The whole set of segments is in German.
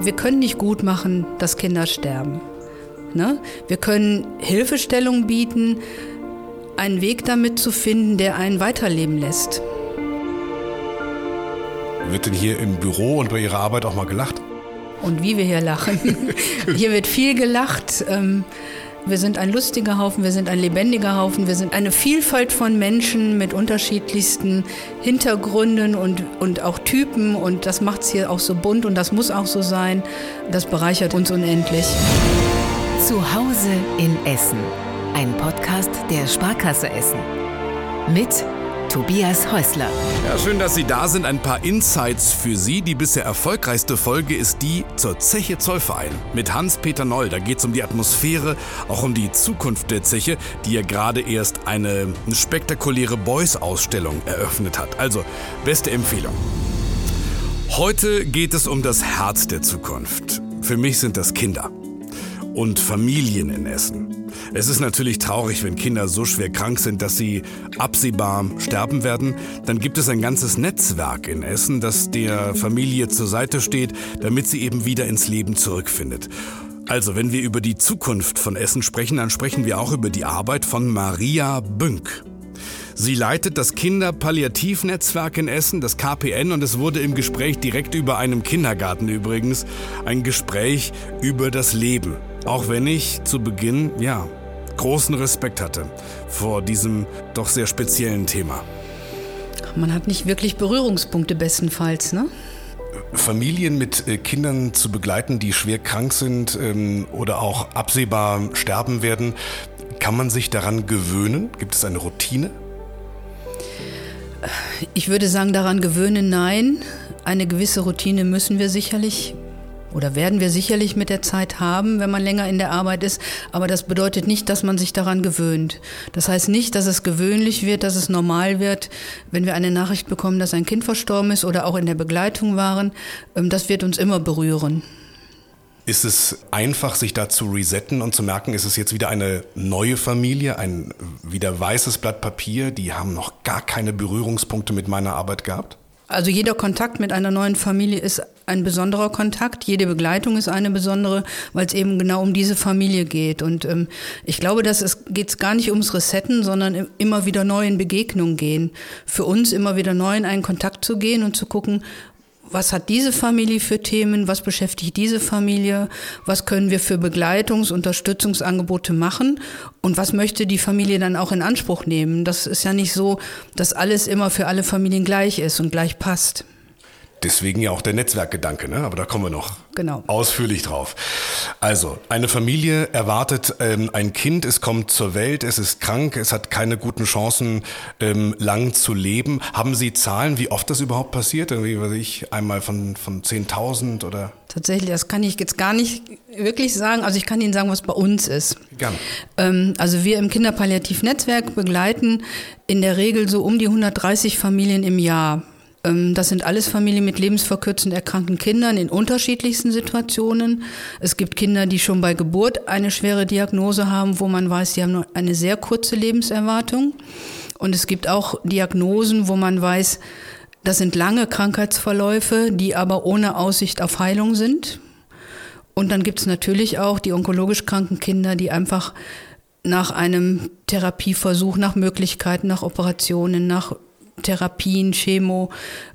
wir können nicht gut machen, dass Kinder sterben. Ne? Wir können Hilfestellung bieten, einen Weg damit zu finden, der einen weiterleben lässt. Wird denn hier im Büro und bei Ihrer Arbeit auch mal gelacht? Und wie wir hier lachen. hier wird viel gelacht. Ähm, wir sind ein lustiger Haufen, wir sind ein lebendiger Haufen, wir sind eine Vielfalt von Menschen mit unterschiedlichsten Hintergründen und, und auch Typen. Und das macht es hier auch so bunt und das muss auch so sein. Das bereichert uns unendlich. Zu Hause in Essen. Ein Podcast der Sparkasse Essen. Mit Tobias Häusler. Ja, schön, dass Sie da sind. Ein paar Insights für Sie. Die bisher erfolgreichste Folge ist die zur Zeche Zollverein mit Hans-Peter Noll. Da geht es um die Atmosphäre, auch um die Zukunft der Zeche, die ja gerade erst eine spektakuläre Boys-Ausstellung eröffnet hat. Also, beste Empfehlung. Heute geht es um das Herz der Zukunft. Für mich sind das Kinder und Familien in Essen. Es ist natürlich traurig, wenn Kinder so schwer krank sind, dass sie absehbar sterben werden. Dann gibt es ein ganzes Netzwerk in Essen, das der Familie zur Seite steht, damit sie eben wieder ins Leben zurückfindet. Also, wenn wir über die Zukunft von Essen sprechen, dann sprechen wir auch über die Arbeit von Maria Bünk. Sie leitet das Kinderpalliativnetzwerk in Essen, das KPN, und es wurde im Gespräch direkt über einem Kindergarten übrigens ein Gespräch über das Leben. Auch wenn ich zu Beginn, ja, großen Respekt hatte vor diesem doch sehr speziellen Thema. Man hat nicht wirklich Berührungspunkte bestenfalls, ne? Familien mit äh, Kindern zu begleiten, die schwer krank sind ähm, oder auch absehbar sterben werden, kann man sich daran gewöhnen? Gibt es eine Routine? Ich würde sagen, daran gewöhnen, nein. Eine gewisse Routine müssen wir sicherlich oder werden wir sicherlich mit der Zeit haben, wenn man länger in der Arbeit ist. Aber das bedeutet nicht, dass man sich daran gewöhnt. Das heißt nicht, dass es gewöhnlich wird, dass es normal wird, wenn wir eine Nachricht bekommen, dass ein Kind verstorben ist oder auch in der Begleitung waren. Ähm, das wird uns immer berühren. Ist es einfach, sich da zu resetten und zu merken, ist es jetzt wieder eine neue Familie, ein wieder weißes Blatt Papier, die haben noch gar keine Berührungspunkte mit meiner Arbeit gehabt? Also jeder Kontakt mit einer neuen Familie ist ein besonderer Kontakt. Jede Begleitung ist eine besondere, weil es eben genau um diese Familie geht. Und ähm, ich glaube, dass es geht gar nicht ums Resetten, sondern immer wieder neu in Begegnungen gehen. Für uns immer wieder neu in einen Kontakt zu gehen und zu gucken, was hat diese Familie für Themen, was beschäftigt diese Familie, was können wir für Begleitungs-, Unterstützungsangebote machen und was möchte die Familie dann auch in Anspruch nehmen. Das ist ja nicht so, dass alles immer für alle Familien gleich ist und gleich passt. Deswegen ja auch der Netzwerkgedanke, ne? aber da kommen wir noch genau. ausführlich drauf. Also, eine Familie erwartet ähm, ein Kind, es kommt zur Welt, es ist krank, es hat keine guten Chancen, ähm, lang zu leben. Haben Sie Zahlen, wie oft das überhaupt passiert? Irgendwie, weiß ich, einmal von, von 10.000 oder? Tatsächlich, das kann ich jetzt gar nicht wirklich sagen. Also ich kann Ihnen sagen, was bei uns ist. Gerne. Ähm, also wir im Kinderpalliativnetzwerk begleiten in der Regel so um die 130 Familien im Jahr das sind alles Familien mit lebensverkürzend erkrankten Kindern in unterschiedlichsten Situationen. Es gibt Kinder, die schon bei Geburt eine schwere Diagnose haben, wo man weiß, die haben nur eine sehr kurze Lebenserwartung. Und es gibt auch Diagnosen, wo man weiß, das sind lange Krankheitsverläufe, die aber ohne Aussicht auf Heilung sind. Und dann gibt es natürlich auch die onkologisch kranken Kinder, die einfach nach einem Therapieversuch, nach Möglichkeiten, nach Operationen, nach Therapien, Chemo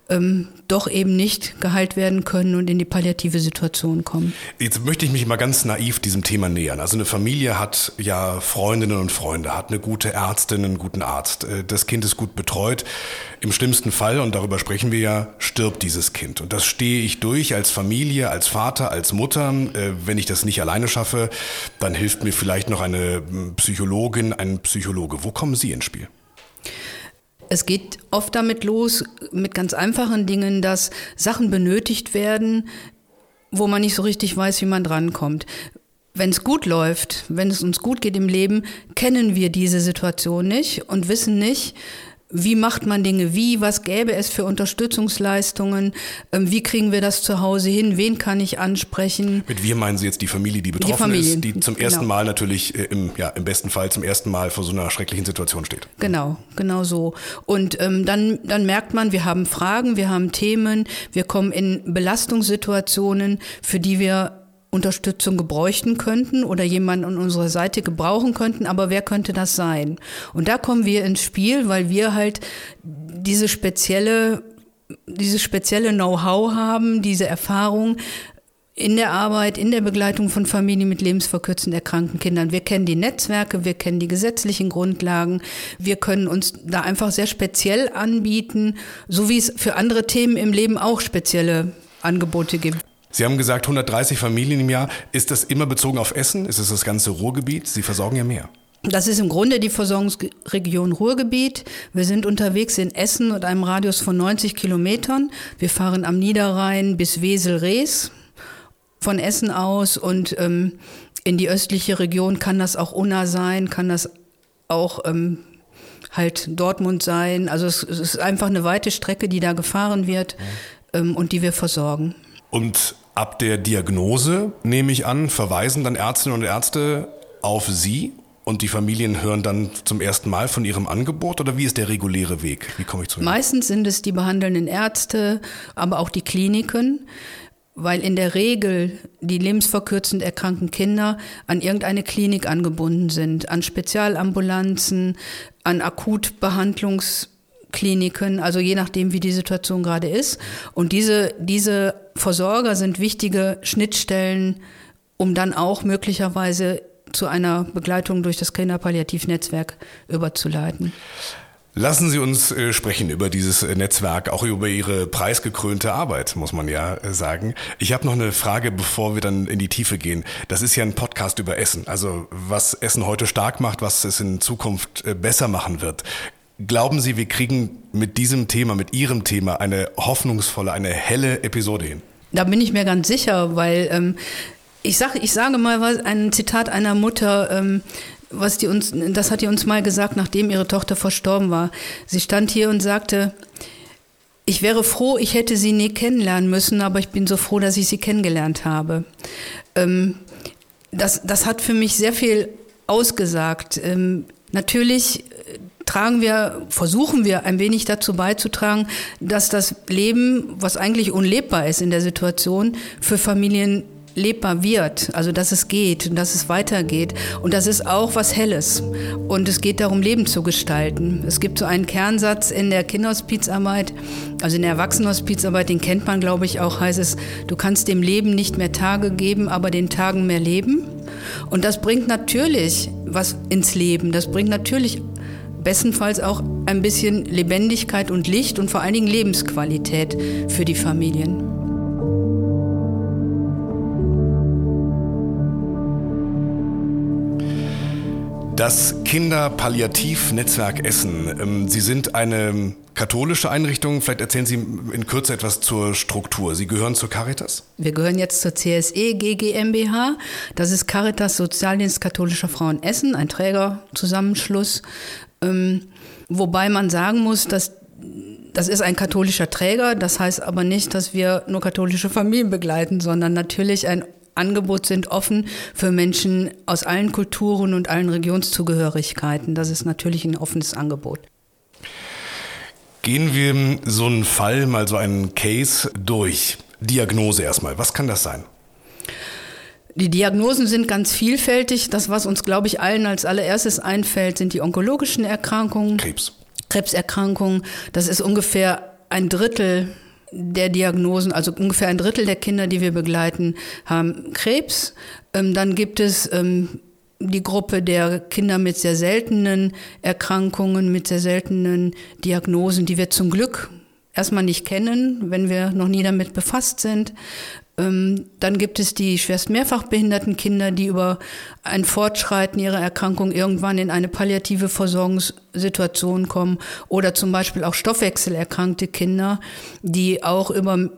ähm, doch eben nicht geheilt werden können und in die palliative Situation kommen. Jetzt möchte ich mich mal ganz naiv diesem Thema nähern. Also eine Familie hat ja Freundinnen und Freunde, hat eine gute Ärztin, einen guten Arzt. Äh, das Kind ist gut betreut. Im schlimmsten Fall, und darüber sprechen wir ja, stirbt dieses Kind. Und das stehe ich durch als Familie, als Vater, als Mutter. Äh, wenn ich das nicht alleine schaffe, dann hilft mir vielleicht noch eine Psychologin, ein Psychologe. Wo kommen Sie ins Spiel? Es geht oft damit los, mit ganz einfachen Dingen, dass Sachen benötigt werden, wo man nicht so richtig weiß, wie man drankommt. Wenn es gut läuft, wenn es uns gut geht im Leben, kennen wir diese Situation nicht und wissen nicht, wie macht man Dinge wie, was gäbe es für Unterstützungsleistungen, ähm, wie kriegen wir das zu Hause hin, wen kann ich ansprechen. Mit wir meinen Sie jetzt die Familie, die betroffen die ist, die zum ersten genau. Mal natürlich äh, im, ja, im besten Fall zum ersten Mal vor so einer schrecklichen Situation steht. Genau, genau so. Und ähm, dann, dann merkt man, wir haben Fragen, wir haben Themen, wir kommen in Belastungssituationen, für die wir Unterstützung gebräuchten könnten oder jemanden an unserer Seite gebrauchen könnten, aber wer könnte das sein? Und da kommen wir ins Spiel, weil wir halt diese spezielle, dieses spezielle Know-how haben, diese Erfahrung, in der Arbeit, in der Begleitung von Familien mit lebensverkürzend erkrankten Kindern. Wir kennen die Netzwerke, wir kennen die gesetzlichen Grundlagen. Wir können uns da einfach sehr speziell anbieten, so wie es für andere Themen im Leben auch spezielle Angebote gibt. Sie haben gesagt 130 Familien im Jahr. Ist das immer bezogen auf Essen? Ist es das ganze Ruhrgebiet? Sie versorgen ja mehr. Das ist im Grunde die Versorgungsregion Ruhrgebiet. Wir sind unterwegs in Essen und einem Radius von 90 Kilometern. Wir fahren am Niederrhein bis Wesel-Rees von Essen aus und ähm, in die östliche Region kann das auch Unna sein, kann das auch ähm, halt Dortmund sein. Also es, es, ist einfach eine weite Strecke, die da gefahren wird ähm, und die wir versorgen. Und Ab der Diagnose, nehme ich an, verweisen dann Ärztinnen und Ärzte auf Sie und die Familien hören dann zum ersten Mal von Ihrem Angebot oder wie ist der reguläre Weg? Wie komme ich zu Ihnen? Meistens sind es die behandelnden Ärzte, aber auch die Kliniken, weil in der Regel die lebensverkürzend erkrankten Kinder an irgendeine Klinik angebunden sind, an Spezialambulanzen, an Akutbehandlungs Kliniken, also je nachdem, wie die Situation gerade ist. Und diese, diese Versorger sind wichtige Schnittstellen, um dann auch möglicherweise zu einer Begleitung durch das Kinderpalliativnetzwerk überzuleiten. Lassen Sie uns äh, sprechen über dieses äh, Netzwerk, auch über Ihre preisgekrönte Arbeit, muss man ja äh, sagen. Ich habe noch eine Frage, bevor wir dann in die Tiefe gehen. Das ist ja ein Podcast über Essen, also was Essen heute stark macht, was es in Zukunft besser machen wird. Glauben Sie, wir kriegen mit diesem Thema, mit Ihrem Thema eine hoffnungsvolle, eine helle Episode hin? Da bin ich mir ganz sicher, weil ähm, ich, sag, ich sage mal was, ein Zitat einer Mutter, ähm, was die uns, das hat die uns mal gesagt, nachdem ihre Tochter verstorben war. Sie stand hier und sagte, ich wäre froh, ich hätte sie nie kennenlernen müssen, aber ich bin so froh, dass ich sie kennengelernt habe. Ähm, das, das hat für mich sehr viel ausgesagt. Ähm, natürlich tragen wir, versuchen wir ein wenig dazu beizutragen, dass das Leben, was eigentlich unlebbar ist in der Situation, für Familien lebbar wird, also dass es geht und dass es weitergeht. Und das ist auch was Helles. Und es geht darum, Leben zu gestalten. Es gibt so einen Kernsatz in der Kinderhospizarbeit, also in der Erwachsenenhospizarbeit, den kennt man, glaube ich, auch, heißt es, du kannst dem Leben nicht mehr Tage geben, aber den Tagen mehr Leben. Und das bringt natürlich was ins Leben. Das bringt natürlich bestenfalls auch ein bisschen Lebendigkeit und Licht und vor allen Dingen Lebensqualität für die Familien. Das Kinderpalliativnetzwerk Essen. Ähm, Sie sind eine katholische Einrichtung. Vielleicht erzählen Sie in Kürze etwas zur Struktur. Sie gehören zur Caritas? Wir gehören jetzt zur CSE GGMBH. Das ist Caritas Sozialdienst katholischer Frauen Essen, ein Trägerzusammenschluss ähm, wobei man sagen muss, dass das ist ein katholischer Träger, das heißt aber nicht, dass wir nur katholische Familien begleiten, sondern natürlich ein Angebot sind offen für Menschen aus allen Kulturen und allen Regionszugehörigkeiten. Das ist natürlich ein offenes Angebot. Gehen wir so einen Fall, mal so einen Case durch. Diagnose erstmal. Was kann das sein? Die Diagnosen sind ganz vielfältig. Das, was uns, glaube ich, allen als allererstes einfällt, sind die onkologischen Erkrankungen. Krebs. Krebserkrankungen. Das ist ungefähr ein Drittel der Diagnosen, also ungefähr ein Drittel der Kinder, die wir begleiten, haben Krebs. Ähm, dann gibt es ähm, die Gruppe der Kinder mit sehr seltenen Erkrankungen, mit sehr seltenen Diagnosen, die wir zum Glück erstmal nicht kennen, wenn wir noch nie damit befasst sind. Ähm, dann gibt es die schwerst mehrfach behinderten Kinder, die über ein Fortschreiten ihrer Erkrankung irgendwann in eine palliative Versorgungssituation kommen. Oder zum Beispiel auch stoffwechselerkrankte Kinder, die auch über,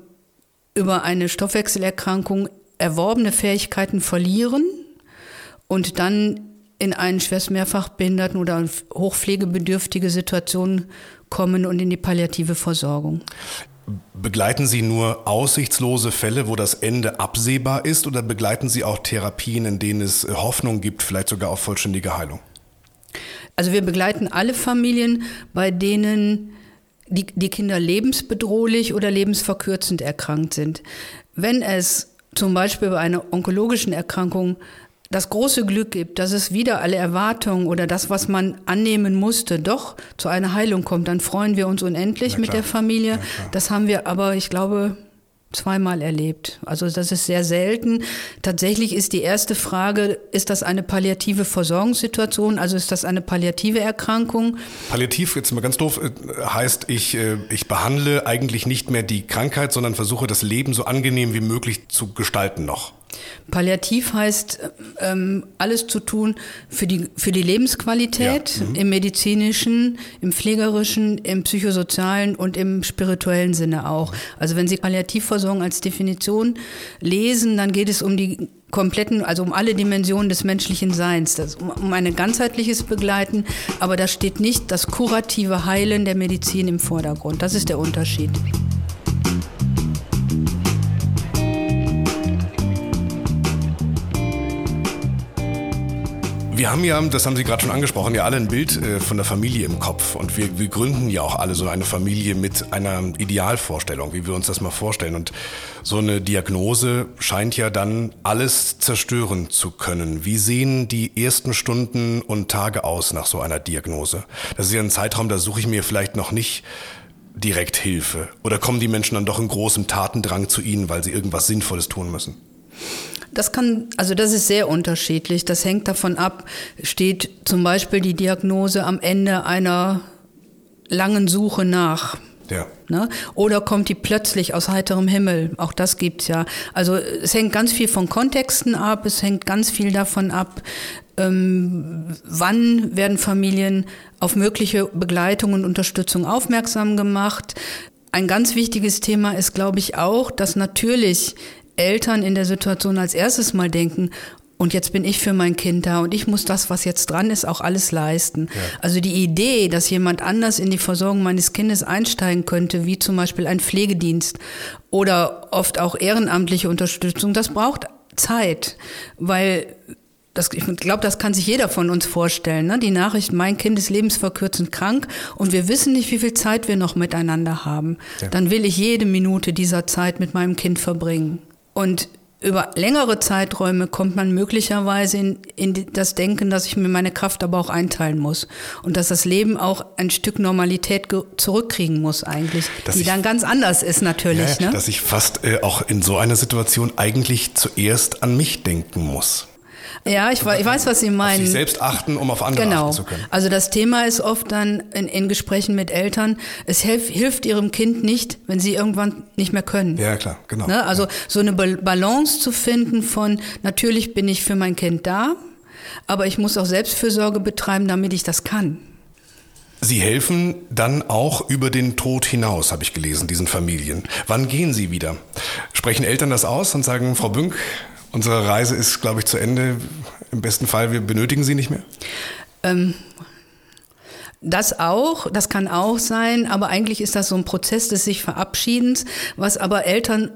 über eine Stoffwechselerkrankung erworbene Fähigkeiten verlieren und dann in einen schwerst mehrfachbehinderten oder hochpflegebedürftige Situation kommen und in die palliative Versorgung. Begleiten Sie nur aussichtslose Fälle, wo das Ende absehbar ist, oder begleiten Sie auch Therapien, in denen es Hoffnung gibt, vielleicht sogar auf vollständige Heilung? Also wir begleiten alle Familien, bei denen die, die Kinder lebensbedrohlich oder lebensverkürzend erkrankt sind. Wenn es zum Beispiel bei einer onkologischen Erkrankung das große Glück gibt, dass es wieder alle Erwartungen oder das, was man annehmen musste, doch zu einer Heilung kommt, dann freuen wir uns unendlich mit der Familie. Das haben wir aber, ich glaube, zweimal erlebt. Also das ist sehr selten. Tatsächlich ist die erste Frage, ist das eine palliative Versorgungssituation? Also ist das eine palliative Erkrankung? Palliativ, jetzt mal ganz doof, äh, heißt, ich, äh, ich behandle eigentlich nicht mehr die Krankheit, sondern versuche das Leben so angenehm wie möglich zu gestalten noch. Palliativ heißt, ähm, alles zu tun für die, für die Lebensqualität ja. mhm. im medizinischen, im pflegerischen, im psychosozialen und im spirituellen Sinne auch. Also wenn Sie Palliativversorgung als Definition lesen, dann geht es um die kompletten, also um alle Dimensionen des menschlichen Seins, das, um, um ein ganzheitliches Begleiten, aber da steht nicht das kurative Heilen der Medizin im Vordergrund. Das ist der Unterschied. Wir haben ja, das haben Sie gerade schon angesprochen, ja alle ein Bild äh, von der Familie im Kopf. Und wir, wir gründen ja auch alle so eine Familie mit einer Idealvorstellung, wie wir uns das mal vorstellen. Und so eine Diagnose scheint ja dann alles zerstören zu können. Wie sehen die ersten Stunden und Tage aus nach so einer Diagnose? Das ist ja ein Zeitraum, da suche ich mir vielleicht noch nicht direkt Hilfe. Oder kommen die Menschen dann doch in großem Tatendrang zu Ihnen, weil sie irgendwas Sinnvolles tun müssen? Das kann, also das ist sehr unterschiedlich. Das hängt davon ab, steht zum Beispiel die Diagnose am Ende einer langen Suche nach. Ja. Ne? Oder kommt die plötzlich aus heiterem Himmel? Auch das gibt's ja. Also es hängt ganz viel von Kontexten ab, es hängt ganz viel davon ab, ähm, wann werden Familien auf mögliche Begleitung und Unterstützung aufmerksam gemacht. Ein ganz wichtiges Thema ist, glaube ich, auch, dass natürlich Eltern in der Situation als erstes mal denken, und jetzt bin ich für mein Kind da und ich muss das, was jetzt dran ist, auch alles leisten. Ja. Also die Idee, dass jemand anders in die Versorgung meines Kindes einsteigen könnte, wie zum Beispiel ein Pflegedienst oder oft auch ehrenamtliche Unterstützung, das braucht Zeit, weil das, ich glaube, das kann sich jeder von uns vorstellen. Ne? Die Nachricht, mein Kind ist lebensverkürzend krank und wir wissen nicht, wie viel Zeit wir noch miteinander haben. Ja. Dann will ich jede Minute dieser Zeit mit meinem Kind verbringen. Und über längere Zeiträume kommt man möglicherweise in, in das Denken, dass ich mir meine Kraft aber auch einteilen muss und dass das Leben auch ein Stück Normalität zurückkriegen muss eigentlich, dass die ich, dann ganz anders ist natürlich. Ja, ne? Dass ich fast äh, auch in so einer Situation eigentlich zuerst an mich denken muss. Ja, ich, ich weiß, was Sie meinen. Auf sich selbst achten, um auf andere genau. achten zu können. Also das Thema ist oft dann in, in Gesprächen mit Eltern, es hilf, hilft ihrem Kind nicht, wenn sie irgendwann nicht mehr können. Ja, klar, genau. Ne? Also so eine Balance zu finden von, natürlich bin ich für mein Kind da, aber ich muss auch Selbstfürsorge betreiben, damit ich das kann. Sie helfen dann auch über den Tod hinaus, habe ich gelesen, diesen Familien. Wann gehen Sie wieder? Sprechen Eltern das aus und sagen, Frau Bünk, Unsere Reise ist, glaube ich, zu Ende. Im besten Fall, wir benötigen sie nicht mehr. Ähm, das auch, das kann auch sein, aber eigentlich ist das so ein Prozess des sich Verabschiedens, was aber Eltern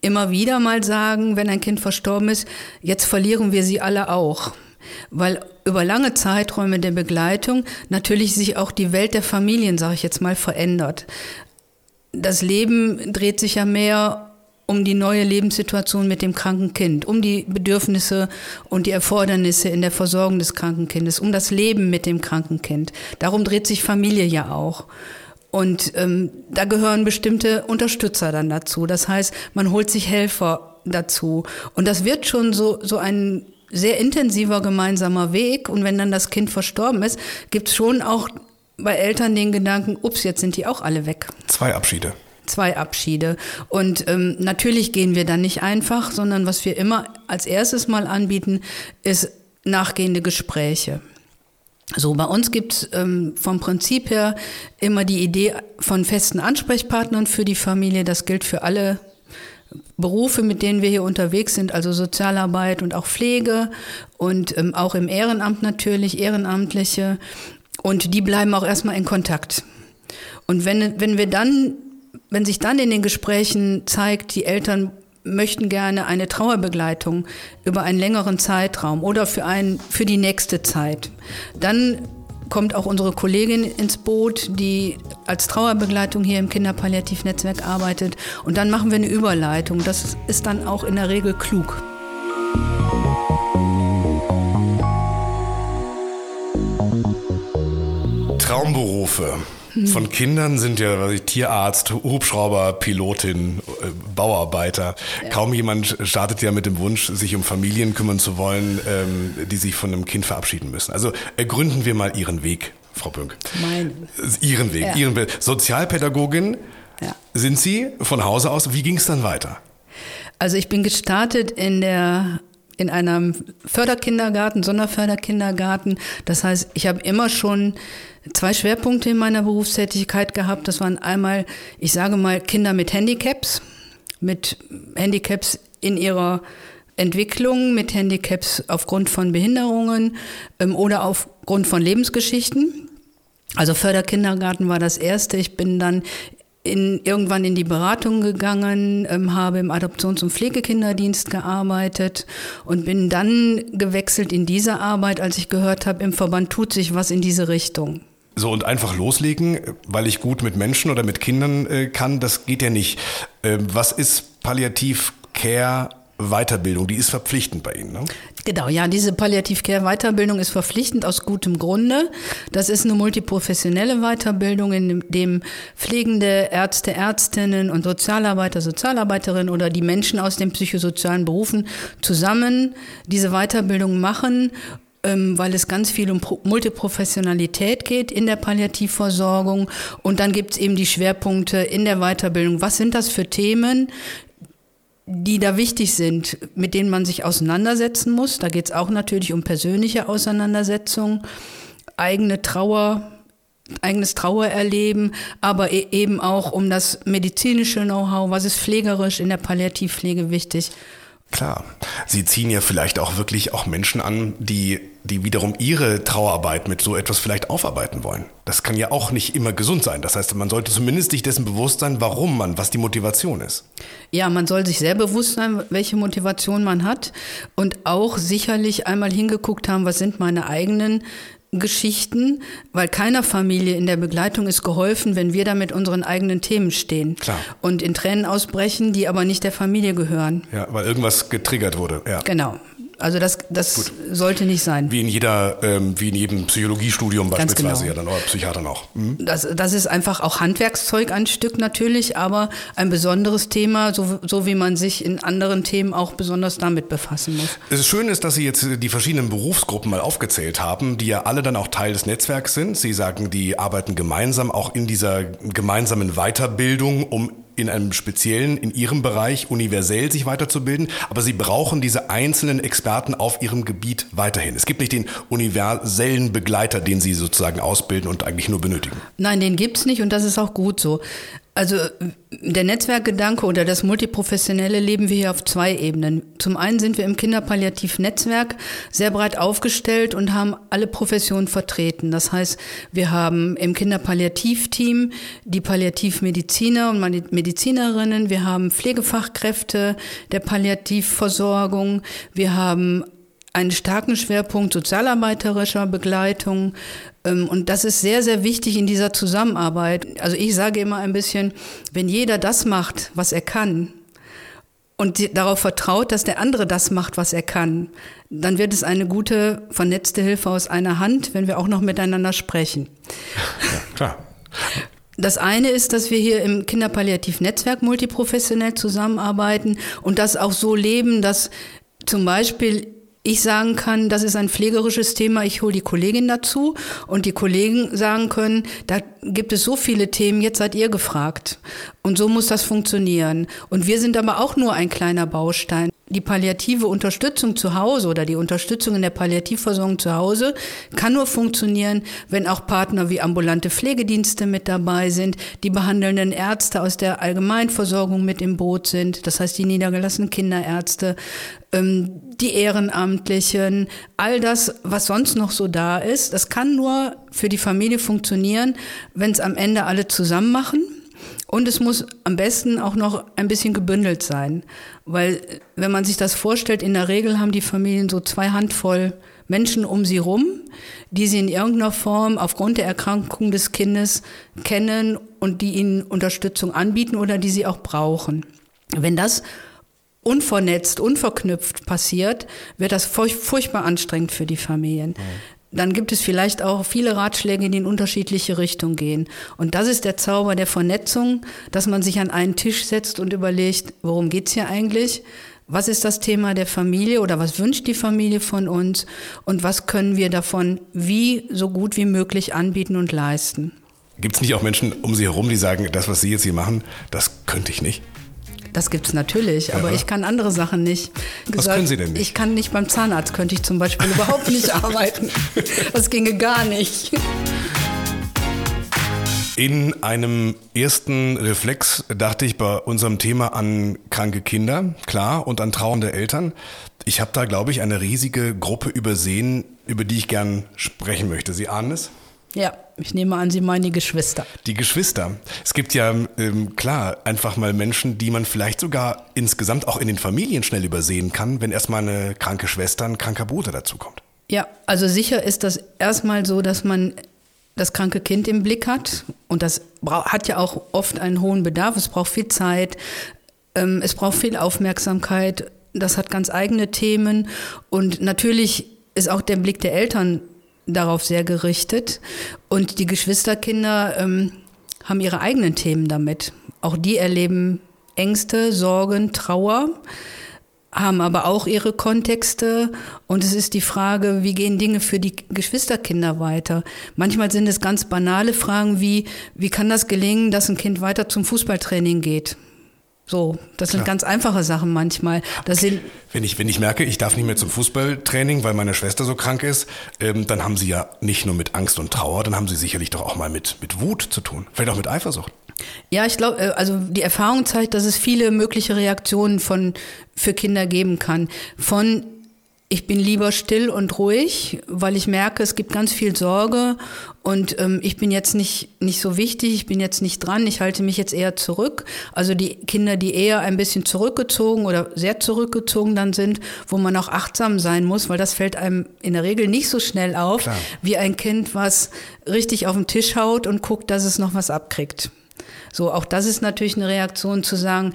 immer wieder mal sagen, wenn ein Kind verstorben ist, jetzt verlieren wir sie alle auch. Weil über lange Zeiträume der Begleitung natürlich sich auch die Welt der Familien, sage ich jetzt mal, verändert. Das Leben dreht sich ja mehr um die neue Lebenssituation mit dem kranken Kind, um die Bedürfnisse und die Erfordernisse in der Versorgung des kranken Kindes, um das Leben mit dem kranken Kind. Darum dreht sich Familie ja auch. Und ähm, da gehören bestimmte Unterstützer dann dazu. Das heißt, man holt sich Helfer dazu. Und das wird schon so, so ein sehr intensiver gemeinsamer Weg. Und wenn dann das Kind verstorben ist, gibt's schon auch bei Eltern den Gedanken, ups, jetzt sind die auch alle weg. Zwei Abschiede zwei Abschiede. Und ähm, natürlich gehen wir dann nicht einfach, sondern was wir immer als erstes mal anbieten, ist nachgehende Gespräche. So, bei uns gibt's ähm, vom Prinzip her immer die Idee von festen Ansprechpartnern für die Familie. Das gilt für alle Berufe, mit denen wir hier unterwegs sind, also Sozialarbeit und auch Pflege und ähm, auch im Ehrenamt natürlich, Ehrenamtliche. Und die bleiben auch erstmal in Kontakt. Und wenn, wenn wir dann, wenn sich dann in den Gesprächen zeigt, die Eltern möchten gerne eine Trauerbegleitung über einen längeren Zeitraum oder für, ein, für die nächste Zeit, dann kommt auch unsere Kollegin ins Boot, die als Trauerbegleitung hier im Kinderpalliativnetzwerk arbeitet. Und dann machen wir eine Überleitung. Das ist dann auch in der Regel klug. Traumberufe von Kindern sind ja was ich, Tierarzt, Hubschrauber, Pilotin, äh, Bauarbeiter. Ja. Kaum jemand startet ja mit dem Wunsch, sich um Familien kümmern zu wollen, ähm, die sich von einem Kind verabschieden müssen. Also ergründen wir mal Ihren Weg, Frau Pünk. Meinen. Ihren Weg, ja. Ihren Weg. Sozialpädagogin ja. sind Sie von Hause aus. Wie ging es dann weiter? Also ich bin gestartet in der in einem Förderkindergarten, Sonderförderkindergarten. Das heißt, ich habe immer schon zwei Schwerpunkte in meiner Berufstätigkeit gehabt. Das waren einmal, ich sage mal, Kinder mit Handicaps, mit Handicaps in ihrer Entwicklung, mit Handicaps aufgrund von Behinderungen ähm, oder aufgrund von Lebensgeschichten. Also Förderkindergarten war das erste. Ich bin dann in, irgendwann in die Beratung gegangen, ähm, habe im Adoptions- und Pflegekinderdienst gearbeitet und bin dann gewechselt in diese Arbeit, als ich gehört habe, im Verband tut sich was in diese Richtung. So und einfach loslegen, weil ich gut mit Menschen oder mit Kindern äh, kann, das geht ja nicht. Äh, was ist Palliativ Care Weiterbildung? Die ist verpflichtend bei Ihnen, ne? Genau, ja, diese Palliativ Care Weiterbildung ist verpflichtend aus gutem Grunde. Das ist eine multiprofessionelle Weiterbildung, in dem pflegende Ärzte, Ärztinnen und Sozialarbeiter, Sozialarbeiterinnen oder die Menschen aus den psychosozialen Berufen zusammen diese Weiterbildung machen ähm, weil es ganz viel um Multiprofessionalität geht in der Palliativversorgung. Und dann gibt es eben die Schwerpunkte in der Weiterbildung. Was sind das für Themen, die da wichtig sind, mit denen man sich auseinandersetzen muss? Da geht es auch natürlich um persönliche Auseinandersetzungen, eigene Trauer, eigenes Trauererleben, aber e-, eben auch um das medizinische Know-how, was ist pflegerisch in der Palliativpflege wichtig. Klar. Sie ziehen ja vielleicht auch wirklich auch Menschen an, die, die wiederum ihre Trauerarbeit mit so etwas vielleicht aufarbeiten wollen. Das kann ja auch nicht immer gesund sein. Das heißt, man sollte zumindest sich dessen bewusst sein, warum man, was die Motivation ist. Ja, man soll sich sehr bewusst sein, welche Motivation man hat und auch sicherlich einmal hingeguckt haben, was sind meine eigenen Geschichten, weil keiner Familie in der Begleitung ist geholfen, wenn wir da mit unseren eigenen Themen stehen Klar. und in Tränen ausbrechen, die aber nicht der Familie gehören. Ja, weil irgendwas getriggert wurde. Ja. Genau. Also das, das sollte nicht sein. Wie in jeder, ähm, wie in jedem Psychologiestudium Ganz beispielsweise genau. ja dann oder Psychiatern auch. Mhm. Das, das ist einfach auch Handwerkszeug ein Stück natürlich, aber ein besonderes Thema, so, so wie man sich in anderen Themen auch besonders damit befassen muss. Es schön ist, dass Sie jetzt die verschiedenen Berufsgruppen mal aufgezählt haben, die ja alle dann auch Teil des Netzwerks sind. Sie sagen, die arbeiten gemeinsam auch in dieser gemeinsamen Weiterbildung, um in einem speziellen, in ihrem Bereich universell sich weiterzubilden, aber sie brauchen diese einzelnen Experten auf ihrem Gebiet weiterhin. Es gibt nicht den universellen Begleiter, den sie sozusagen ausbilden und eigentlich nur benötigen. Nein, den gibt's nicht und das ist auch gut so. Also der Netzwerkgedanke oder das multiprofessionelle leben wir hier auf zwei Ebenen. Zum einen sind wir im Kinderpalliativnetzwerk sehr breit aufgestellt und haben alle Professionen vertreten. Das heißt, wir haben im Kinderpalliativteam die Palliativmediziner und Medizinerinnen, wir haben Pflegefachkräfte der Palliativversorgung, wir haben einen starken Schwerpunkt sozialarbeiterischer Begleitung. Ähm, und das ist sehr, sehr wichtig in dieser Zusammenarbeit. Also ich sage immer ein bisschen, wenn jeder das macht, was er kann, und darauf vertraut, dass der andere das macht, was er kann, dann wird es eine gute, vernetzte Hilfe aus einer Hand, wenn wir auch noch miteinander sprechen. Ja, klar. Das eine ist, dass wir hier im Kinderpalliativnetzwerk multiprofessionell zusammenarbeiten und das auch so leben, dass zum Beispiel ich sagen kann, das ist ein pflegerisches Thema, ich hole die Kollegin dazu und die Kollegen sagen können, da gibt es so viele Themen, jetzt seid ihr gefragt. Und so muss das funktionieren. Und wir sind aber auch nur ein kleiner Baustein. Die palliative Unterstützung zu Hause oder die Unterstützung in der Palliativversorgung zu Hause kann nur funktionieren, wenn auch Partner wie ambulante Pflegedienste mit dabei sind, die behandelnden Ärzte aus der Allgemeinversorgung mit im Boot sind, das heißt die niedergelassenen Kinderärzte, ähm, die Ehrenamtlichen, all das, was sonst noch so da ist, das kann nur für die Familie funktionieren, wenn es am Ende alle zusammen machen und es muss am besten auch noch ein bisschen gebündelt sein. Weil, wenn man sich das vorstellt, in der Regel haben die Familien so zwei Handvoll Menschen um sie rum, die sie in irgendeiner Form aufgrund der Erkrankung des Kindes kennen und die ihnen Unterstützung anbieten oder die sie auch brauchen. Wenn das unvernetzt, unverknüpft passiert, wird das furchtbar anstrengend für die Familien. Dann gibt es vielleicht auch viele Ratschläge, die in unterschiedliche Richtungen gehen. Und das ist der Zauber der Vernetzung, dass man sich an einen Tisch setzt und überlegt, worum geht's hier eigentlich? Was ist das Thema der Familie oder was wünscht die Familie von uns? Und was können wir davon wie so gut wie möglich anbieten und leisten? Gibt es nicht auch Menschen um Sie herum, die sagen, das, was Sie jetzt hier machen, das könnte ich nicht? Das gibt's natürlich, aber ja. ich kann andere Sachen nicht. Gesagt, Was können Sie denn nicht? Ich kann nicht beim Zahnarzt, könnte ich zum Beispiel überhaupt nicht arbeiten. Das ginge gar nicht. In einem ersten Reflex dachte ich bei unserem Thema an kranke Kinder, klar, und an trauernde Eltern. Ich habe da, glaube ich, eine riesige Gruppe übersehen, über die ich gern sprechen möchte. Sie ahnen es? Ja, ich nehme an, Sie meinen die Geschwister. Die Geschwister. Es gibt ja, ähm, klar, einfach mal Menschen, die man vielleicht sogar insgesamt auch in den Familien schnell übersehen kann, wenn erstmal eine kranke Schwester, ein kranker Bruder dazukommt. Ja, also sicher ist das erstmal so, dass man das kranke Kind im Blick hat. Und das hat ja auch oft einen hohen Bedarf. Es braucht viel Zeit, ähm, es braucht viel Aufmerksamkeit. Das hat ganz eigene Themen. Und natürlich ist auch der Blick der Eltern darauf sehr gerichtet. Und die Geschwisterkinder ähm, haben ihre eigenen Themen damit. Auch die erleben Ängste, Sorgen, Trauer, haben aber auch ihre Kontexte. Und es ist die Frage, wie gehen Dinge für die Geschwisterkinder weiter? Manchmal sind es ganz banale Fragen wie, wie kann das gelingen, dass ein Kind weiter zum Fußballtraining geht? So, das sind Klar. ganz einfache Sachen manchmal. Das sind wenn ich, wenn ich merke, ich darf nicht mehr zum Fußballtraining, weil meine Schwester so krank ist, ähm, dann haben sie ja nicht nur mit Angst und Trauer, dann haben sie sicherlich doch auch mal mit, mit Wut zu tun. Vielleicht auch mit Eifersucht. Ja, ich glaube, äh, also die Erfahrung zeigt, dass es viele mögliche Reaktionen von, für Kinder geben kann. Von ich bin lieber still und ruhig, weil ich merke, es gibt ganz viel Sorge und ähm, ich bin jetzt nicht, nicht so wichtig, ich bin jetzt nicht dran, ich halte mich jetzt eher zurück. Also die Kinder, die eher ein bisschen zurückgezogen oder sehr zurückgezogen dann sind, wo man auch achtsam sein muss, weil das fällt einem in der Regel nicht so schnell auf, Klar. wie ein Kind, was richtig auf den Tisch haut und guckt, dass es noch was abkriegt. So, auch das ist natürlich eine Reaktion zu sagen,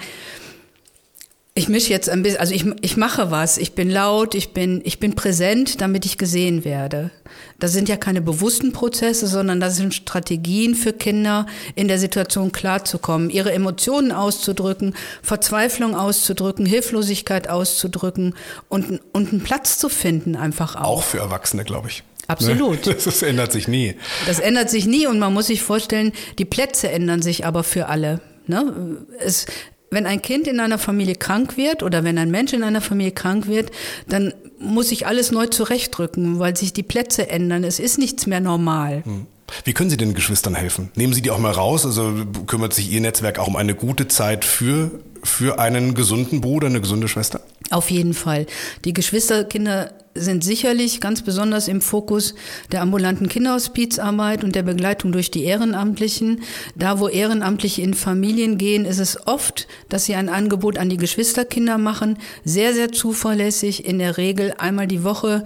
ich mische jetzt ein bisschen, also ich, ich mache was, ich bin laut, ich bin, ich bin präsent, damit ich gesehen werde. Das sind ja keine bewussten Prozesse, sondern das sind Strategien für Kinder, in der Situation klarzukommen, ihre Emotionen auszudrücken, Verzweiflung auszudrücken, Hilflosigkeit auszudrücken und, und einen Platz zu finden einfach auch. Auch für Erwachsene, glaube ich. Absolut. Das, das ändert sich nie. Das ändert sich nie und man muss sich vorstellen, die Plätze ändern sich aber für alle. Ne? Es, wenn ein Kind in einer Familie krank wird oder wenn ein Mensch in einer Familie krank wird, dann muss sich alles neu zurechtdrücken, weil sich die Plätze ändern. Es ist nichts mehr normal. Hm. Wie können Sie den Geschwistern helfen? Nehmen Sie die auch mal raus? Also kümmert sich Ihr Netzwerk auch um eine gute Zeit für, für einen gesunden Bruder, eine gesunde Schwester? Auf jeden Fall. Die Geschwisterkinder sind sicherlich ganz besonders im Fokus der ambulanten Kinderhospizarbeit und der Begleitung durch die Ehrenamtlichen. Da, wo Ehrenamtliche in Familien gehen, ist es oft, dass sie ein Angebot an die Geschwisterkinder machen, sehr, sehr zuverlässig, in der Regel einmal die Woche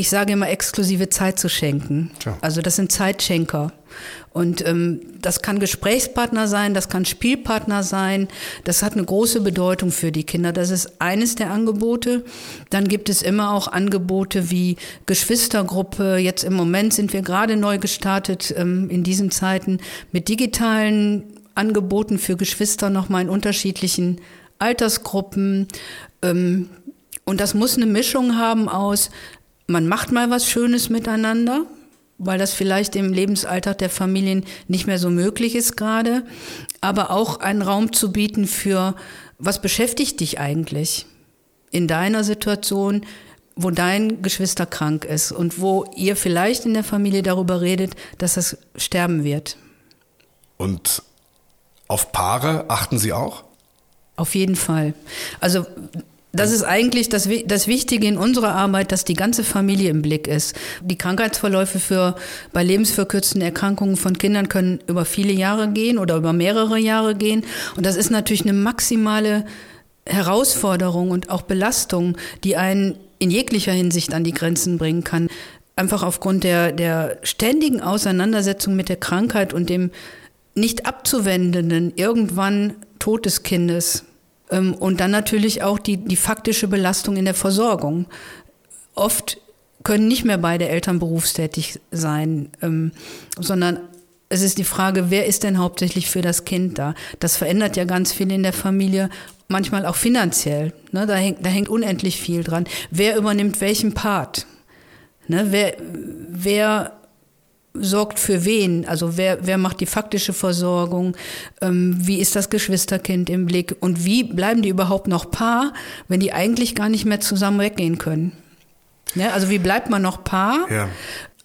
ich sage immer, exklusive Zeit zu schenken. Tja. Also das sind Zeitschenker. Und ähm, das kann Gesprächspartner sein, das kann Spielpartner sein. Das hat eine große Bedeutung für die Kinder. Das ist eines der Angebote. Dann gibt es immer auch Angebote wie Geschwistergruppe. Jetzt im Moment sind wir gerade neu gestartet ähm, in diesen Zeiten mit digitalen Angeboten für Geschwister nochmal in unterschiedlichen Altersgruppen. Ähm, und das muss eine Mischung haben aus man macht mal was Schönes miteinander, weil das vielleicht im Lebensalltag der Familien nicht mehr so möglich ist gerade, aber auch einen Raum zu bieten für, was beschäftigt dich eigentlich? in deiner Situation, wo dein Geschwister krank ist und wo ihr vielleicht in der Familie darüber redet, dass es sterben wird. Und auf Paare achten Sie auch? Auf jeden Fall. Also das ist eigentlich das, das Wichtige in unserer Arbeit, dass die ganze Familie im Blick ist. Die Krankheitsverläufe für, bei lebensverkürzenden Erkrankungen von Kindern können über viele Jahre gehen oder über mehrere Jahre gehen. Und das ist natürlich eine maximale Herausforderung und auch Belastung, die einen in jeglicher Hinsicht an die Grenzen bringen kann. Einfach aufgrund der, der ständigen Auseinandersetzung mit der Krankheit und dem nicht abzuwendenden, irgendwann Tod des Kindes. Ähm, und dann natürlich auch die, die faktische Belastung in der Versorgung. Oft können nicht mehr beide Eltern berufstätig sein, ähm, sondern es ist die Frage, wer ist denn hauptsächlich für das Kind da? Das verändert ja ganz viel in der Familie, manchmal auch finanziell. Ne? Da, hängt, da hängt unendlich viel dran. Wer übernimmt welchen Part? Ne? Wer, wer sorgt für wen? Also wer, wer macht die faktische Versorgung? Ähm, wie ist das Geschwisterkind im Blick? Und wie bleiben die überhaupt noch Paar, wenn die eigentlich gar nicht mehr zusammen weggehen können? Ja, also wie bleibt man noch Paar? Ja.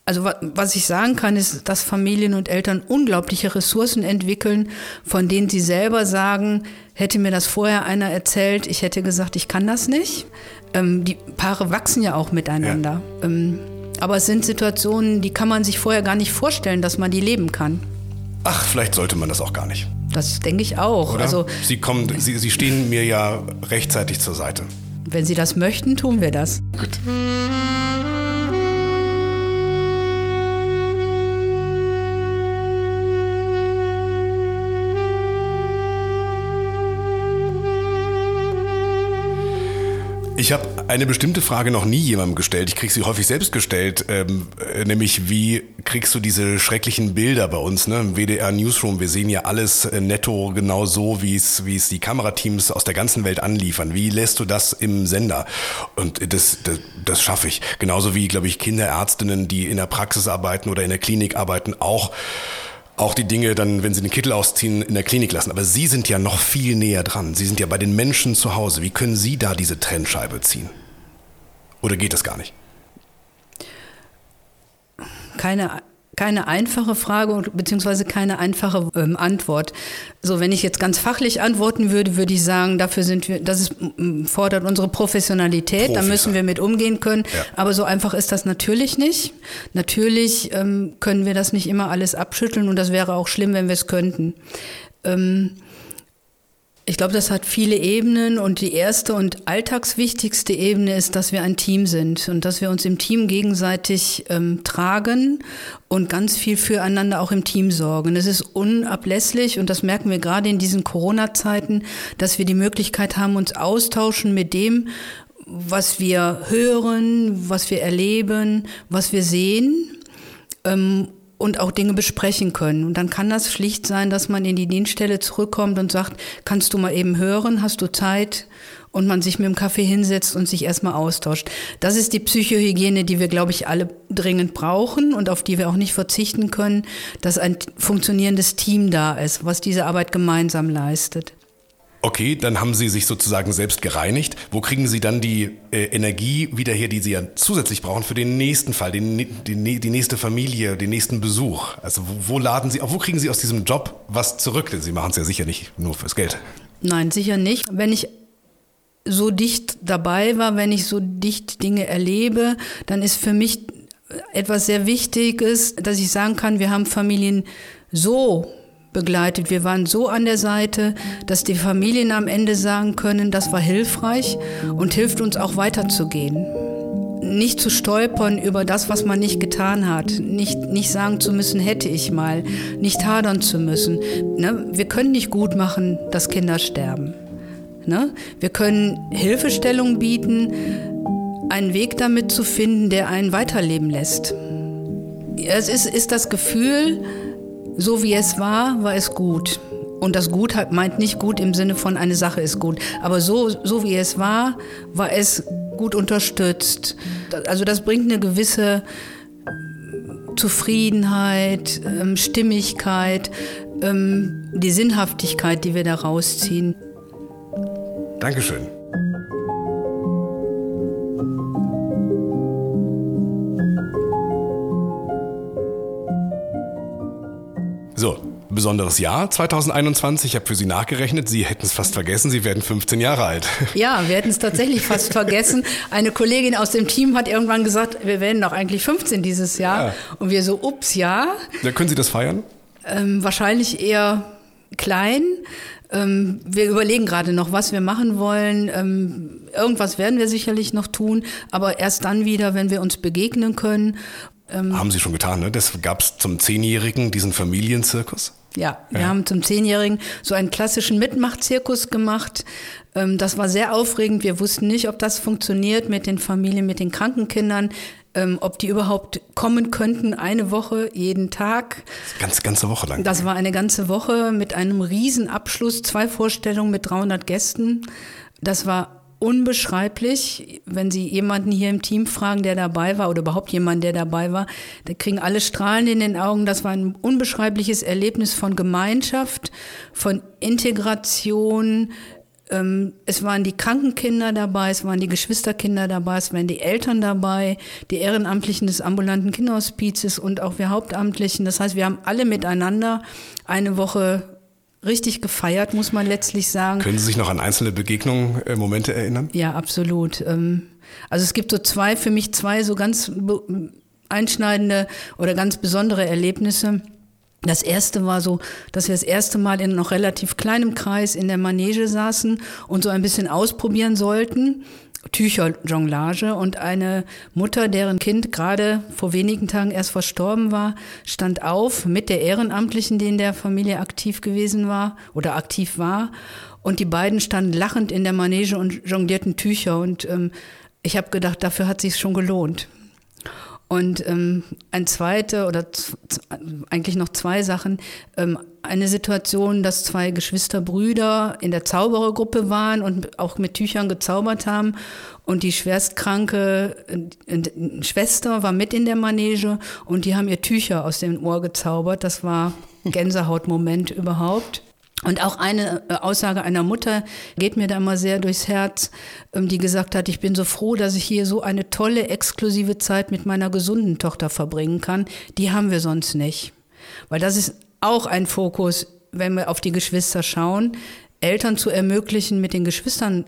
Also was ich sagen kann, ist, dass Familien und Eltern unglaubliche Ressourcen entwickeln, von denen sie selber sagen, hätte mir das vorher einer erzählt, ich hätte gesagt, ich kann das nicht. Ähm, die Paare wachsen ja auch miteinander. Ja. Ähm, aber es sind Situationen, die kann man sich vorher gar nicht vorstellen, dass man die leben kann. Ach, vielleicht sollte man das auch gar nicht. Das denke ich auch. Oder? Also, Sie, kommen, Sie, Sie stehen mir ja rechtzeitig zur Seite. Wenn Sie das möchten, tun wir das. Gut. Ich habe eine bestimmte Frage noch nie jemandem gestellt. Ich kriege sie häufig selbst gestellt, ähm, äh, nämlich wie kriegst du diese schrecklichen Bilder bei uns ne? im WDR Newsroom? Wir sehen ja alles äh, netto genau so, wie es wie es die Kamerateams aus der ganzen Welt anliefern. Wie lässt du das im Sender? Und das das, das schaffe ich. Genauso wie glaube ich Kinderärztinnen, die in der Praxis arbeiten oder in der Klinik arbeiten, auch auch die Dinge dann, wenn sie den Kittel ausziehen, in der Klinik lassen. Aber Sie sind ja noch viel näher dran. Sie sind ja bei den Menschen zu Hause. Wie können Sie da diese Trennscheibe ziehen? Oder geht das gar nicht? Keine keine einfache Frage beziehungsweise keine einfache ähm, Antwort. So, wenn ich jetzt ganz fachlich antworten würde, würde ich sagen, dafür sind wir, das ist, fordert unsere Professionalität, Profis, da müssen wir mit umgehen können. Ja. Aber so einfach ist das natürlich nicht. Natürlich ähm, können wir das nicht immer alles abschütteln und das wäre auch schlimm, wenn wir es könnten. Ähm, ich glaube, das hat viele Ebenen und die erste und alltagswichtigste Ebene ist, dass wir ein Team sind und dass wir uns im Team gegenseitig ähm, tragen und ganz viel füreinander auch im Team sorgen. Es ist unablässlich und das merken wir gerade in diesen Corona-Zeiten, dass wir die Möglichkeit haben, uns austauschen mit dem, was wir hören, was wir erleben, was wir sehen. Ähm, und auch Dinge besprechen können. Und dann kann das schlicht sein, dass man in die Dienststelle zurückkommt und sagt, kannst du mal eben hören, hast du Zeit? Und man sich mit dem Kaffee hinsetzt und sich erstmal austauscht. Das ist die Psychohygiene, die wir, glaube ich, alle dringend brauchen und auf die wir auch nicht verzichten können, dass ein funktionierendes Team da ist, was diese Arbeit gemeinsam leistet. Okay, dann haben Sie sich sozusagen selbst gereinigt. Wo kriegen Sie dann die äh, Energie wieder her, die Sie ja zusätzlich brauchen für den nächsten Fall, den, die, die nächste Familie, den nächsten Besuch? Also wo, wo laden Sie, wo kriegen Sie aus diesem Job was zurück? Denn Sie machen es ja sicher nicht nur fürs Geld. Nein, sicher nicht. Wenn ich so dicht dabei war, wenn ich so dicht Dinge erlebe, dann ist für mich etwas sehr Wichtiges, dass ich sagen kann, wir haben Familien so begleitet. Wir waren so an der Seite, dass die Familien am Ende sagen können, das war hilfreich und hilft uns auch weiterzugehen. Nicht zu stolpern über das, was man nicht getan hat. Nicht, nicht sagen zu müssen, hätte ich mal. Nicht hadern zu müssen. Ne? Wir können nicht gut machen, dass Kinder sterben. Ne? Wir können Hilfestellung bieten, einen Weg damit zu finden, der einen weiterleben lässt. Es ist, ist das Gefühl, so wie es war, war es gut. Und das Gut meint nicht gut im Sinne von eine Sache ist gut. Aber so, so wie es war, war es gut unterstützt. Also das bringt eine gewisse Zufriedenheit, ähm, Stimmigkeit, ähm, die Sinnhaftigkeit, die wir da rausziehen. Dankeschön. Besonderes Jahr 2021. Ich habe für Sie nachgerechnet. Sie hätten es fast vergessen. Sie werden 15 Jahre alt. Ja, wir hätten es tatsächlich fast vergessen. Eine Kollegin aus dem Team hat irgendwann gesagt, wir werden doch eigentlich 15 dieses Jahr. Ja. Und wir so, ups, ja. ja können Sie das feiern? Ähm, wahrscheinlich eher klein. Ähm, wir überlegen gerade noch, was wir machen wollen. Ähm, irgendwas werden wir sicherlich noch tun, aber erst dann wieder, wenn wir uns begegnen können. Ähm, haben Sie schon getan, ne? Das gab es zum Zehnjährigen, diesen Familienzirkus? Ja, wir ja. haben zum Zehnjährigen so einen klassischen Mitmachzirkus gemacht. Ähm, das war sehr aufregend. Wir wussten nicht, ob das funktioniert mit den Familien, mit den Krankenkindern, ähm, ob die überhaupt kommen könnten, eine Woche, jeden Tag. Ganze, ganze Woche lang. Das war eine ganze Woche mit einem Riesenabschluss, zwei Vorstellungen mit 300 Gästen. Das war unbeschreiblich. Wenn Sie jemanden hier im Team fragen, der dabei war, oder überhaupt jemanden, der dabei war, da kriegen alle Strahlen in den Augen. Das war ein unbeschreibliches Erlebnis von Gemeinschaft, von Integration. Ähm, es waren die Krankenkinder dabei, es waren die Geschwisterkinder dabei, es waren die Eltern dabei, die Ehrenamtlichen des ambulanten Kinderhospizes und auch wir Hauptamtlichen. Das heißt, wir haben alle miteinander eine Woche richtig gefeiert, muss man letztlich sagen. Können Sie sich noch an einzelne Begegnungen, äh, Momente erinnern? Ja, absolut. Ähm, also es gibt so zwei, für mich zwei so ganz einschneidende oder ganz besondere Erlebnisse. Das erste war so, dass wir das erste Mal in noch relativ kleinem Kreis in der Manege saßen und so ein bisschen ausprobieren sollten. Tücherjonglage und eine Mutter, deren Kind gerade vor wenigen Tagen erst verstorben war, stand auf mit der Ehrenamtlichen, die in der Familie aktiv gewesen war oder aktiv war. Und die beiden standen lachend in der Manege und jonglierten Tücher. Und ähm, ich habe gedacht, dafür hat sich schon gelohnt. Und ähm, ein zweite oder eigentlich noch zwei Sachen. Ähm, eine Situation, dass zwei Geschwisterbrüder in der Zauberergruppe waren und auch mit Tüchern gezaubert haben. Und die schwerstkranke äh, Schwester war mit in der Manege und die haben ihr Tücher aus dem Ohr gezaubert. Das war Gänsehautmoment überhaupt. Und auch eine äh, Aussage einer Mutter geht mir da immer sehr durchs Herz, ähm, die gesagt hat, ich bin so froh, dass ich hier so eine tolle, exklusive Zeit mit meiner gesunden Tochter verbringen kann. Die haben wir sonst nicht. Weil das ist auch ein Fokus, wenn wir auf die Geschwister schauen, Eltern zu ermöglichen, mit den Geschwistern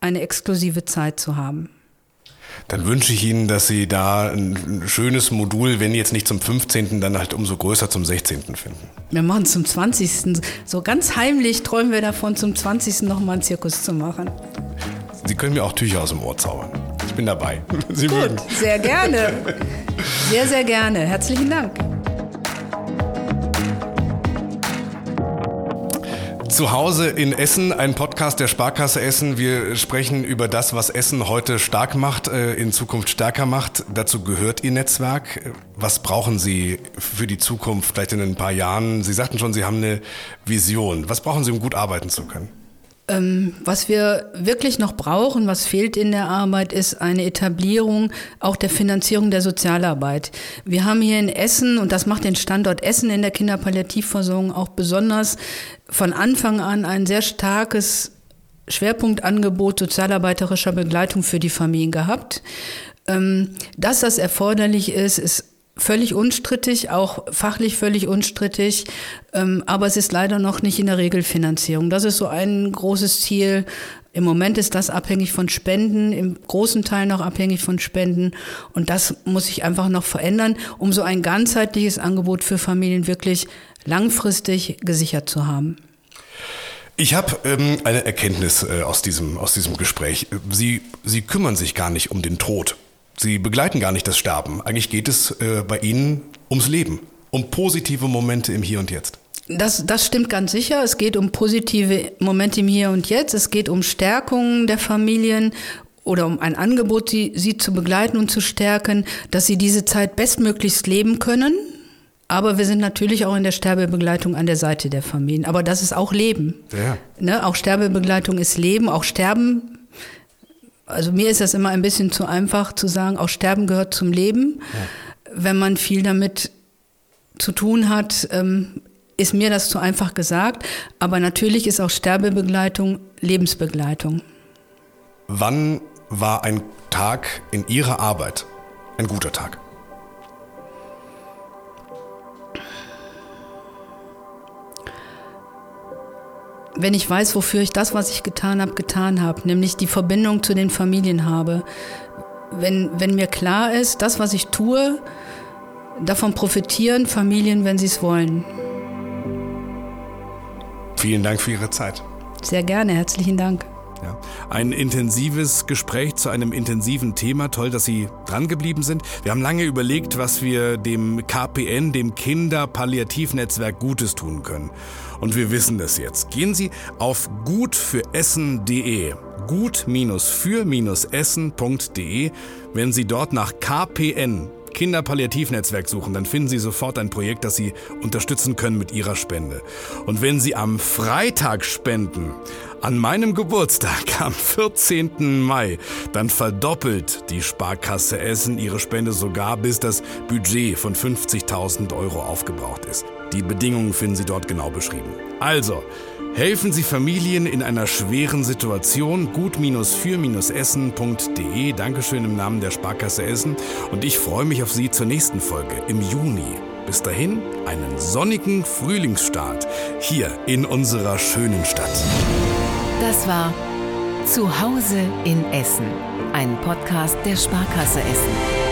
eine exklusive Zeit zu haben. Dann wünsche ich Ihnen, dass Sie da ein schönes Modul, wenn jetzt nicht zum 15., dann halt umso größer zum 16. finden. Wir machen zum 20. So ganz heimlich träumen wir davon, zum 20. nochmal einen Zirkus zu machen. Sie können mir auch Tücher aus dem Ohr zaubern. Ich bin dabei. Sie Gut, mögen. sehr gerne. Sehr, sehr gerne. Herzlichen Dank. Zu Hause in Essen, ein Podcast der Sparkasse Essen. Wir sprechen über das, was Essen heute stark macht, äh, in Zukunft stärker macht. Dazu gehört Ihr Netzwerk. Was brauchen Sie für die Zukunft, vielleicht in ein paar Jahren? Sie sagten schon, Sie haben eine Vision. Was brauchen Sie, um gut arbeiten zu können? Ähm, was wir wirklich noch brauchen, was fehlt in der Arbeit, ist eine Etablierung auch der Finanzierung der Sozialarbeit. Wir haben hier in Essen, und das macht den Standort Essen in der Kinderpalliativversorgung auch besonders, von Anfang an ein sehr starkes Schwerpunktangebot sozialarbeiterischer Begleitung für die Familien gehabt. Ähm, dass das erforderlich ist, ist völlig unstrittig, auch fachlich völlig unstrittig, ähm, aber es ist leider noch nicht in der Regelfinanzierung. Das ist so ein großes Ziel. Im Moment ist das abhängig von Spenden, im großen Teil noch abhängig von Spenden und das muss sich einfach noch verändern, um so ein ganzheitliches Angebot für Familien wirklich langfristig gesichert zu haben. Ich habe ähm, eine Erkenntnis äh, aus, diesem, aus diesem Gespräch. Sie, Sie kümmern sich gar nicht um den Tod Sie begleiten gar nicht das Sterben. Eigentlich geht es äh, bei Ihnen ums Leben, um positive Momente im Hier und Jetzt. Das, das stimmt ganz sicher. Es geht um positive Momente im Hier und Jetzt. Es geht um Stärkung der Familien oder um ein Angebot, sie, sie zu begleiten und zu stärken, dass sie diese Zeit bestmöglichst leben können. Aber wir sind natürlich auch in der Sterbebegleitung an der Seite der Familien. Aber das ist auch Leben. Ja. Ne? Auch Sterbebegleitung ist Leben. Auch Sterben also mir ist das immer ein bisschen zu einfach zu sagen, auch Sterben gehört zum Leben. Ja. Wenn man viel damit zu tun hat, ähm, ist mir das zu einfach gesagt. Aber natürlich ist auch Sterbebegleitung Lebensbegleitung. Wann war ein Tag in Ihrer Arbeit ein guter Tag? Wenn ich weiß, wofür ich das, was ich getan habe, getan habe, nämlich die Verbindung zu den Familien habe, wenn, wenn mir klar ist, das, was ich tue, davon profitieren Familien, wenn sie es wollen. Vielen Dank für Ihre Zeit. Sehr gerne, herzlichen Dank. Ja. Ein intensives Gespräch zu einem intensiven Thema. Toll, dass Sie dran geblieben sind. Wir haben lange überlegt, was wir dem KPN, dem Kinderpalliativnetzwerk, Gutes tun können. Und wir wissen das jetzt. Gehen Sie auf gutfüressen.de gut-für-essen.de. Wenn Sie dort nach KPN Kinderpalliativnetzwerk suchen, dann finden Sie sofort ein Projekt, das Sie unterstützen können mit Ihrer Spende. Und wenn Sie am Freitag spenden, an meinem Geburtstag am 14. Mai, dann verdoppelt die Sparkasse Essen ihre Spende sogar, bis das Budget von 50.000 Euro aufgebraucht ist. Die Bedingungen finden Sie dort genau beschrieben. Also, Helfen Sie Familien in einer schweren Situation. Gut-für-essen.de. Dankeschön im Namen der Sparkasse Essen. Und ich freue mich auf Sie zur nächsten Folge im Juni. Bis dahin einen sonnigen Frühlingsstart hier in unserer schönen Stadt. Das war Zuhause in Essen, ein Podcast der Sparkasse Essen.